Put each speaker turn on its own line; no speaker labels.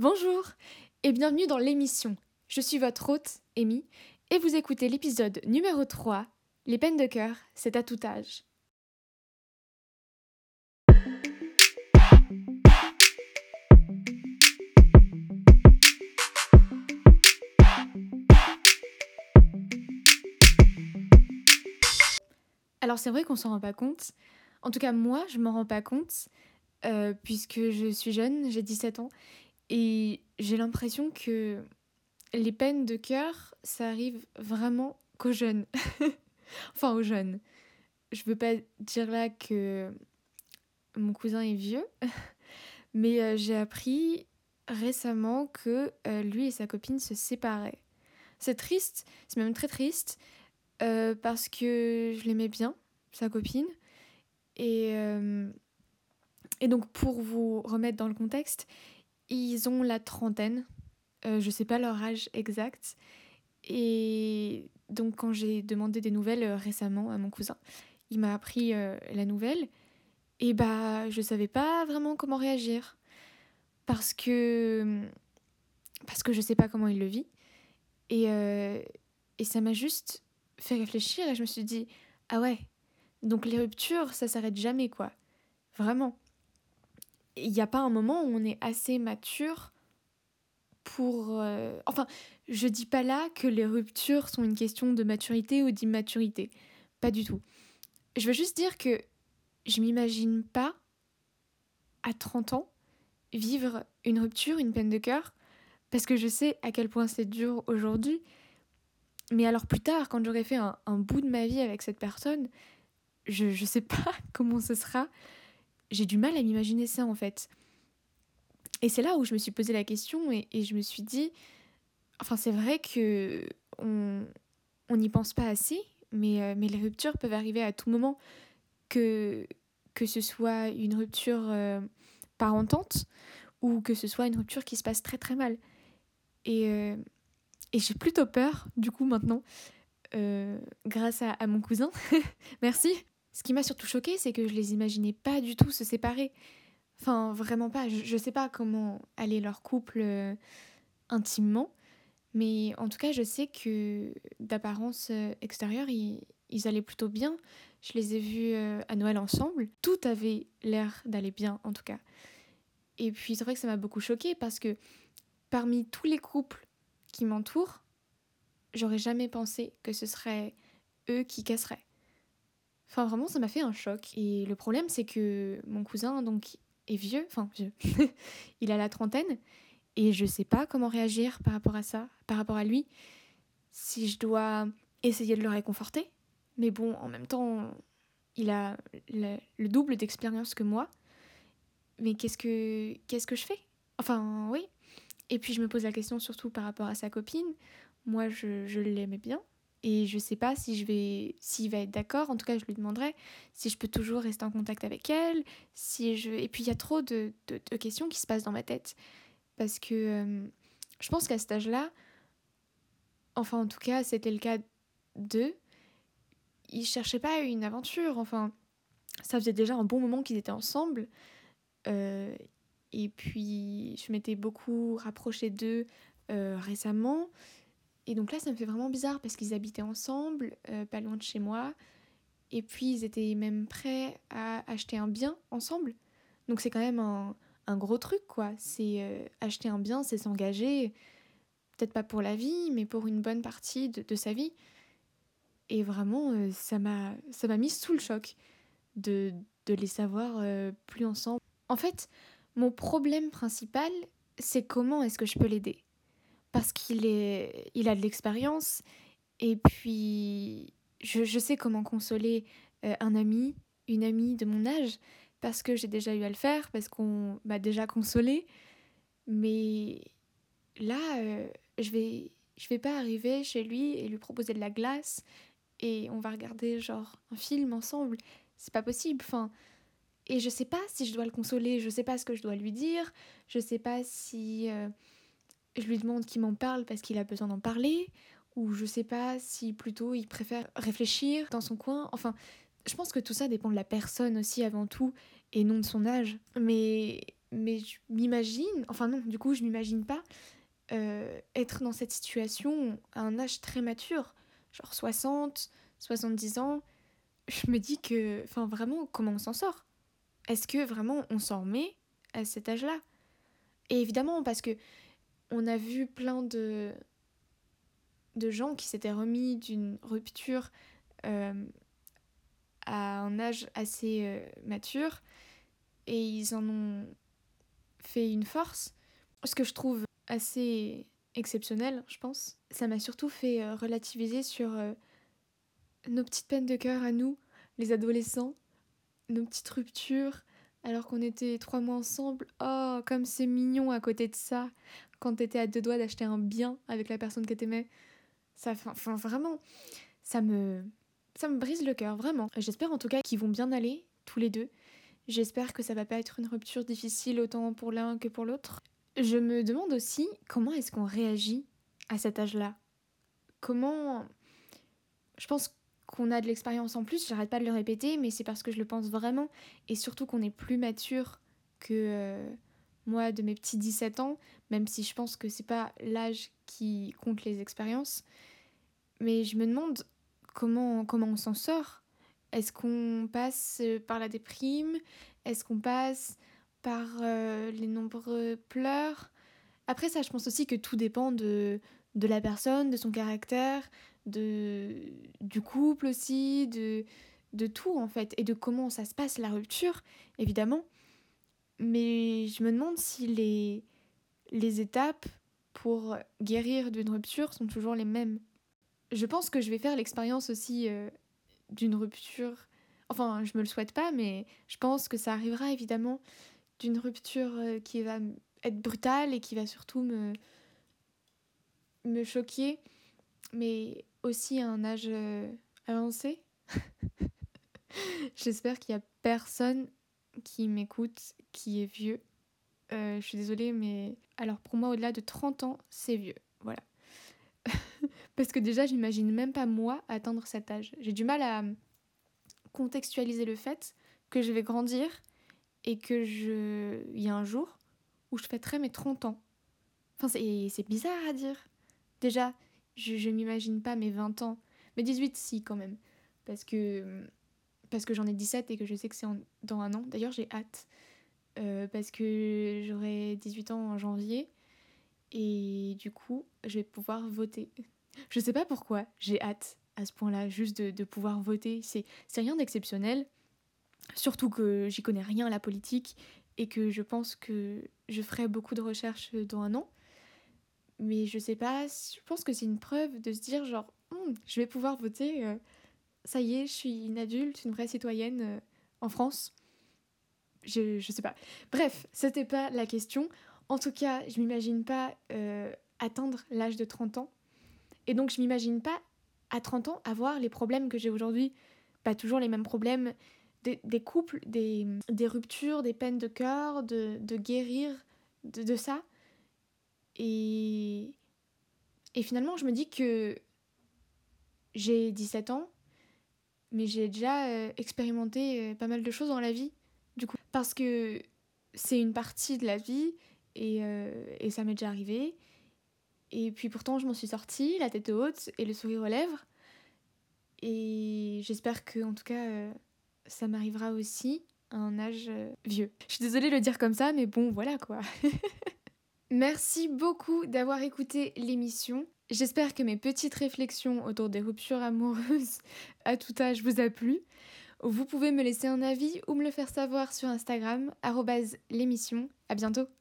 Bonjour et bienvenue dans l'émission. Je suis votre hôte, Amy, et vous écoutez l'épisode numéro 3, Les peines de cœur, c'est à tout âge. Alors c'est vrai qu'on s'en rend pas compte. En tout cas moi je m'en rends pas compte euh, puisque je suis jeune, j'ai 17 ans et j'ai l'impression que les peines de cœur ça arrive vraiment qu'aux jeunes. enfin aux jeunes. Je veux pas dire là que mon cousin est vieux, mais euh, j'ai appris récemment que euh, lui et sa copine se séparaient. C'est triste, c'est même très triste euh, parce que je l'aimais bien, sa copine. Et, et donc, pour vous remettre dans le contexte, ils ont la trentaine. Euh, je sais pas leur âge exact. Et donc, quand j'ai demandé des nouvelles euh, récemment à mon cousin, il m'a appris euh, la nouvelle. Et bah, je savais pas vraiment comment réagir. Parce que. Parce que je sais pas comment il le vit. Et, euh, et ça m'a juste fait réfléchir et je me suis dit, ah ouais, donc les ruptures, ça s'arrête jamais, quoi. Vraiment. Il n'y a pas un moment où on est assez mature pour... euh, Enfin, je dis pas là que les ruptures sont une question de maturité ou d'immaturité. Pas du tout. Je veux juste dire que je m'imagine pas, à 30 ans, vivre une rupture, une peine de cœur, parce que je sais à quel point c'est dur aujourd'hui. Mais alors plus tard, quand j'aurai fait un, un bout de ma vie avec cette personne, je, je sais pas comment ce sera. J'ai du mal à m'imaginer ça en fait. Et c'est là où je me suis posé la question et, je me suis dit, enfin c'est vrai que on n'y pense pas assez, mais, euh, mais les ruptures peuvent arriver à tout moment, que, que ce soit une rupture euh, parentante ou que ce soit une rupture qui se passe très très mal. Et, euh, et j'ai plutôt peur, du coup, maintenant, euh, grâce à mon cousin. Merci. Ce qui m'a surtout choqué, c'est que je les imaginais pas du tout se séparer. Enfin, vraiment pas. Je, je sais pas comment allait leur couple euh, intimement, mais en tout cas, je sais que d'apparence euh, extérieure, ils, allaient plutôt bien. Je les ai vus euh, à Noël ensemble. Tout avait l'air d'aller bien, en tout cas. Et puis, c'est vrai que ça m'a beaucoup choqué parce que parmi tous les couples qui m'entourent, j'aurais jamais pensé que ce serait eux qui casseraient. Enfin, vraiment, ça m'a fait un choc. Et le problème, c'est que mon cousin, donc, est vieux, enfin, vieux. il a la trentaine, et je sais pas comment réagir par rapport à ça, par rapport à lui. Si je dois essayer de le réconforter, mais bon, en même temps, il a le, le double d'expérience que moi. Mais qu'est-ce que qu'est-ce que je fais? Enfin, oui. Et puis je me pose la question surtout par rapport à sa copine. Moi, je, je l'aimais bien. Et je sais pas si je vais s'il va être d'accord. En tout cas, je lui demanderai si je peux toujours rester en contact avec elle. Si je... Et puis il y a trop de, de, questions qui se passent dans ma tête. Parce que euh, je pense qu'à cet âge-là, enfin en tout cas, c'était le cas d'eux, ils cherchaient pas une aventure. Enfin, ça faisait déjà un bon moment qu'ils étaient ensemble. Euh, et puis, je m'étais beaucoup rapprochée d'eux euh, récemment. Et donc là, ça me fait vraiment bizarre parce qu'ils habitaient ensemble, euh, pas loin de chez moi. Et puis, ils étaient même prêts à acheter un bien ensemble. Donc, c'est quand même un, gros truc, quoi. C'est euh, acheter un bien, c'est s'engager, peut-être pas pour la vie, mais pour une bonne partie de, sa vie. Et vraiment, euh, ça m'a mis sous le choc de, de les savoir euh, plus ensemble. En fait, mon problème principal, c'est comment est-ce que je peux l'aider? Parce qu'il il a de l'expérience, et puis je, je sais comment consoler euh, un ami, une amie de mon âge, parce que j'ai déjà eu à le faire, parce qu'on m'a déjà consolé. Mais là, euh, je vais, je vais pas arriver chez lui et lui proposer de la glace et on va regarder genre un film ensemble. C'est pas possible. Enfin, et je sais pas si je dois le consoler, je sais pas ce que je dois lui dire, je sais pas si euh, je lui demande qu'il m'en parle parce qu'il a besoin d'en parler, ou je sais pas si plutôt il préfère réfléchir dans son coin. Enfin, je pense que tout ça dépend de la personne aussi avant tout et non de son âge. Mais mais je m'imagine, enfin non, du coup, je m'imagine pas euh, être dans cette situation à un âge très mature, genre 60, 70 ans. Je me dis que, enfin vraiment, comment on s'en sort? Est-ce que vraiment on s'en remet à cet âge-là? Et évidemment, parce que on a vu plein de, de gens qui s'étaient remis d'une rupture euh, à un âge assez euh, mature et ils en ont fait une force. Ce que je trouve assez exceptionnel, je pense. Ça m'a surtout fait euh, relativiser sur nos petites peines de cœur à nous, les adolescents, nos petites ruptures, alors qu'on était trois mois ensemble. Oh, comme c'est mignon à côté de ça, quand t'étais à deux doigts d'acheter un bien avec la personne que t'aimais. Ça, enfin, vraiment, ça me, ça me brise le cœur, vraiment. J'espère en tout cas qu'ils vont bien aller, tous les deux. J'espère que ça va pas être une rupture difficile autant pour l'un que pour l'autre. Je me demande aussi comment est-ce qu'on réagit à cet âge-là? Comment. Je pense qu'on a de l'expérience en plus, j'arrête pas de le répéter, mais c'est parce que je le pense vraiment, et surtout qu'on est plus mature que euh, moi de mes petits 17 ans, même si je pense que c'est pas l'âge qui compte les expériences. Mais je me demande comment, comment on s'en sort. Est-ce qu'on passe par la déprime? Est-ce qu'on passe par euh, les nombreux pleurs? Après ça, je pense aussi que tout dépend de, de la personne, de son caractère, de, du couple aussi, de, de tout en fait, et de comment ça se passe la rupture, évidemment. Mais je me demande si les, les étapes pour guérir d'une rupture sont toujours les mêmes. Je pense que je vais faire l'expérience aussi euh, d'une rupture. Enfin, je me le souhaite pas, mais je pense que ça arrivera évidemment d'une rupture euh, qui va être brutale et qui va surtout me, me choquer, mais aussi à un âge euh, avancé. J'espère qu'il y a personne qui m'écoute qui est vieux. Euh, je suis désolée, mais alors pour moi, au-delà de 30 ans, c'est vieux. Voilà. Parce que déjà, j'imagine même pas moi atteindre cet âge. J'ai du mal à contextualiser le fait que je vais grandir et que je. Il y a un jour où je fêterai mes 30 ans. Enfin, c'est bizarre à dire. Déjà, je, je m'imagine pas mes 20 ans. Mais 18, si, quand même. Parce que, parce que j'en ai 17 et que je sais que c'est dans un an. D'ailleurs, j'ai hâte. Euh, parce que j'aurai 18 ans en janvier. Et du coup, je vais pouvoir voter. Je sais pas pourquoi, j'ai hâte à ce point-là, juste de, de pouvoir voter. C'est rien d'exceptionnel. Surtout que j'y connais rien à la politique et que je pense que je ferai beaucoup de recherches dans un an. Mais je sais pas, je pense que c'est une preuve de se dire genre, hum, je vais pouvoir voter, euh, ça y est, je suis une adulte, une vraie citoyenne euh, en France. Je, je sais pas. Bref, c'était pas la question. En tout cas, je m'imagine pas euh, atteindre l'âge de 30 ans. Et donc, je m'imagine pas à 30 ans avoir les problèmes que j'ai aujourd'hui. Pas toujours les mêmes problèmes. Des, couples, des, des, ruptures, des peines de cœur, de, de guérir de ça. Et, et finalement, je me dis que j'ai 17 ans, mais j'ai déjà euh, expérimenté euh, pas mal de choses dans la vie, du coup. Parce que c'est une partie de la vie et, euh, et ça m'est déjà arrivé. Et puis pourtant, je m'en suis sortie, la tête haute et le sourire aux lèvres. Et j'espère que, en tout cas, ça m'arrivera aussi à un âge vieux. Je suis désolée de le dire comme ça, mais bon, voilà quoi. Merci beaucoup d'avoir écouté l'émission. J'espère que mes petites réflexions autour des ruptures amoureuses à tout âge vous a plu. Vous pouvez me laisser un avis ou me le faire savoir sur Instagram, l'émission. À bientôt!